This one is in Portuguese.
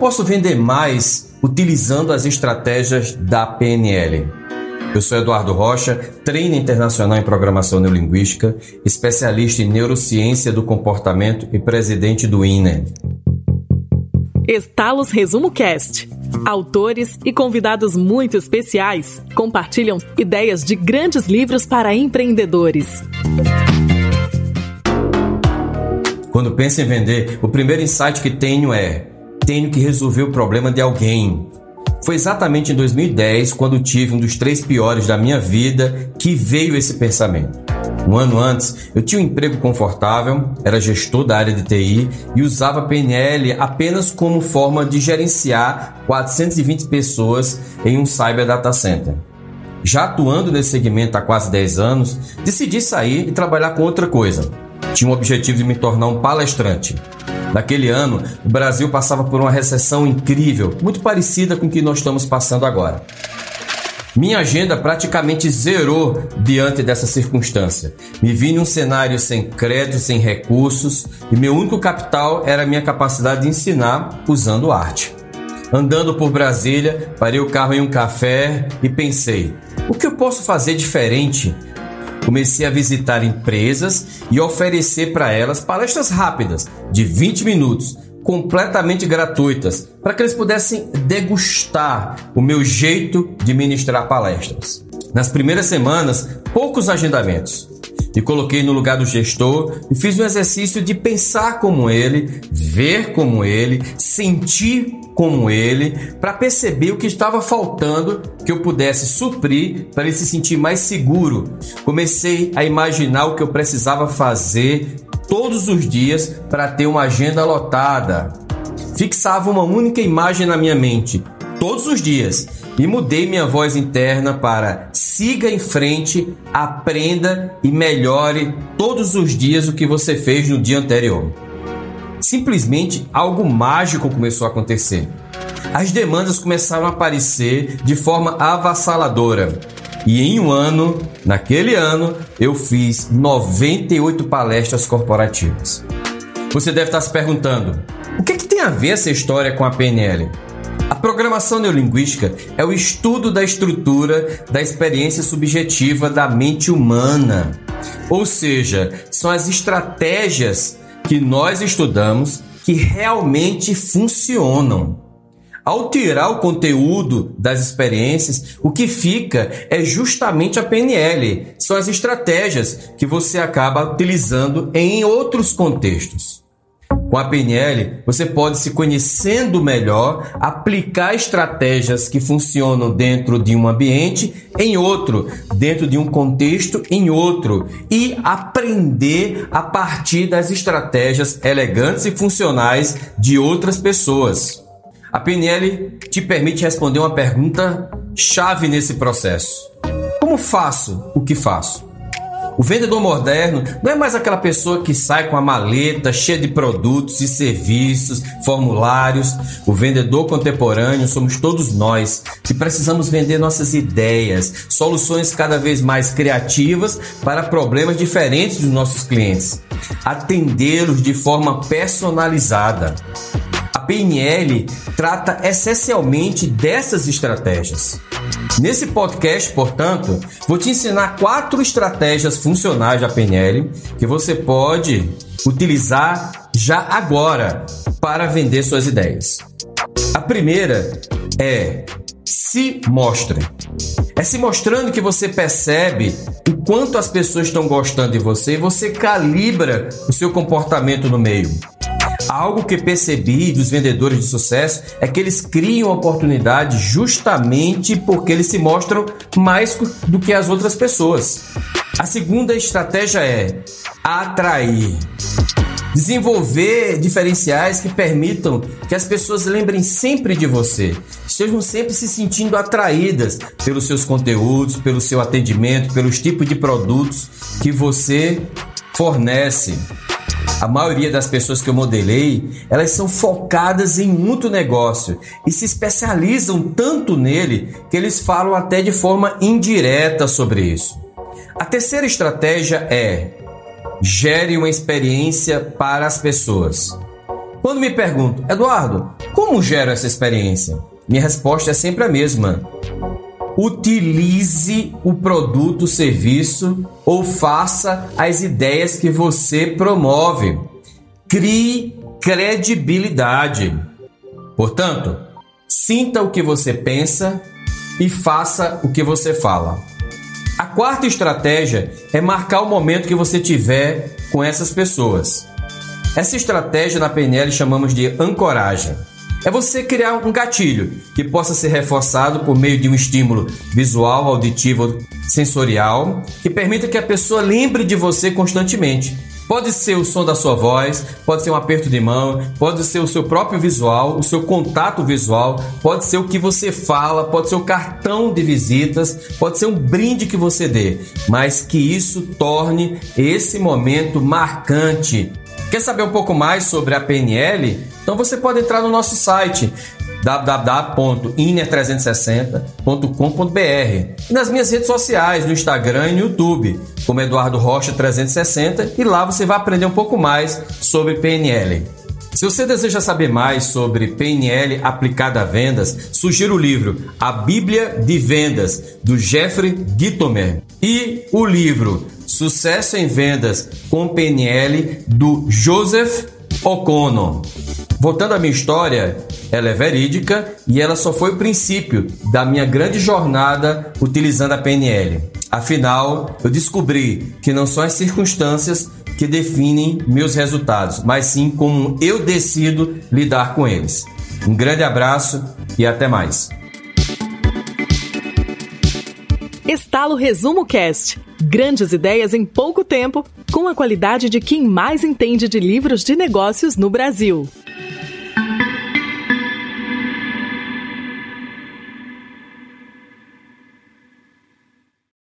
posso vender mais utilizando as estratégias da PNL? Eu sou Eduardo Rocha, treino internacional em programação neurolinguística, especialista em neurociência do comportamento e presidente do INE. Estalos Resumo Cast. Autores e convidados muito especiais compartilham ideias de grandes livros para empreendedores. Quando penso em vender, o primeiro insight que tenho é: tenho que resolver o problema de alguém. Foi exatamente em 2010, quando tive um dos três piores da minha vida, que veio esse pensamento. Um ano antes, eu tinha um emprego confortável, era gestor da área de TI e usava PNL apenas como forma de gerenciar 420 pessoas em um cyber data center. Já atuando nesse segmento há quase 10 anos, decidi sair e trabalhar com outra coisa. Tinha o objetivo de me tornar um palestrante. Naquele ano, o Brasil passava por uma recessão incrível, muito parecida com o que nós estamos passando agora. Minha agenda praticamente zerou diante dessa circunstância. Me vi num cenário sem crédito, sem recursos, e meu único capital era a minha capacidade de ensinar usando arte. Andando por Brasília, parei o carro em um café e pensei: o que eu posso fazer diferente comecei a visitar empresas e oferecer para elas palestras rápidas, de 20 minutos, completamente gratuitas, para que eles pudessem degustar o meu jeito de ministrar palestras. Nas primeiras semanas, poucos agendamentos. Me coloquei no lugar do gestor e fiz um exercício de pensar como ele, ver como ele, sentir como ele, para perceber o que estava faltando que eu pudesse suprir para ele se sentir mais seguro. Comecei a imaginar o que eu precisava fazer todos os dias para ter uma agenda lotada. Fixava uma única imagem na minha mente todos os dias e mudei minha voz interna para siga em frente, aprenda e melhore todos os dias o que você fez no dia anterior simplesmente algo mágico começou a acontecer. As demandas começaram a aparecer de forma avassaladora. E em um ano, naquele ano, eu fiz 98 palestras corporativas. Você deve estar se perguntando: o que, é que tem a ver essa história com a PNL? A programação neurolinguística é o estudo da estrutura da experiência subjetiva da mente humana. Ou seja, são as estratégias que nós estudamos que realmente funcionam. Ao tirar o conteúdo das experiências, o que fica é justamente a PNL. São as estratégias que você acaba utilizando em outros contextos. Com a PNL, você pode se conhecendo melhor, aplicar estratégias que funcionam dentro de um ambiente em outro, dentro de um contexto em outro e aprender a partir das estratégias elegantes e funcionais de outras pessoas. A PNL te permite responder uma pergunta chave nesse processo: Como faço o que faço? O vendedor moderno não é mais aquela pessoa que sai com a maleta cheia de produtos e serviços, formulários. O vendedor contemporâneo somos todos nós que precisamos vender nossas ideias, soluções cada vez mais criativas para problemas diferentes dos nossos clientes, atendê-los de forma personalizada. A PNL trata essencialmente dessas estratégias. Nesse podcast, portanto, vou te ensinar quatro estratégias funcionais da PNL que você pode utilizar já agora para vender suas ideias. A primeira é se mostre. É se mostrando que você percebe o quanto as pessoas estão gostando de você e você calibra o seu comportamento no meio. Algo que percebi dos vendedores de sucesso é que eles criam oportunidade justamente porque eles se mostram mais do que as outras pessoas. A segunda estratégia é atrair. Desenvolver diferenciais que permitam que as pessoas lembrem sempre de você, estejam sempre se sentindo atraídas pelos seus conteúdos, pelo seu atendimento, pelos tipos de produtos que você fornece. A maioria das pessoas que eu modelei, elas são focadas em muito negócio e se especializam tanto nele que eles falam até de forma indireta sobre isso. A terceira estratégia é gere uma experiência para as pessoas. Quando me pergunto, Eduardo, como gero essa experiência? Minha resposta é sempre a mesma. Utilize o produto, serviço ou faça as ideias que você promove. Crie credibilidade. Portanto, sinta o que você pensa e faça o que você fala. A quarta estratégia é marcar o momento que você tiver com essas pessoas. Essa estratégia na PNL chamamos de ancoragem. É você criar um gatilho que possa ser reforçado por meio de um estímulo visual, auditivo, sensorial, que permita que a pessoa lembre de você constantemente. Pode ser o som da sua voz, pode ser um aperto de mão, pode ser o seu próprio visual, o seu contato visual, pode ser o que você fala, pode ser o cartão de visitas, pode ser um brinde que você dê, mas que isso torne esse momento marcante. Quer saber um pouco mais sobre a PNL? Então você pode entrar no nosso site www.iner360.com.br e nas minhas redes sociais, no Instagram e no YouTube, como Eduardo Rocha 360, e lá você vai aprender um pouco mais sobre PNL. Se você deseja saber mais sobre PNL aplicada a vendas, sugiro o livro A Bíblia de Vendas, do Jeffrey Gitomer, e o livro Sucesso em Vendas com PNL, do Joseph O'Connor. Voltando à minha história, ela é verídica e ela só foi o princípio da minha grande jornada utilizando a PNL. Afinal, eu descobri que não são as circunstâncias que definem meus resultados, mas sim como eu decido lidar com eles. Um grande abraço e até mais. Estalo Resumo Cast. Grandes ideias em pouco tempo, com a qualidade de quem mais entende de livros de negócios no Brasil.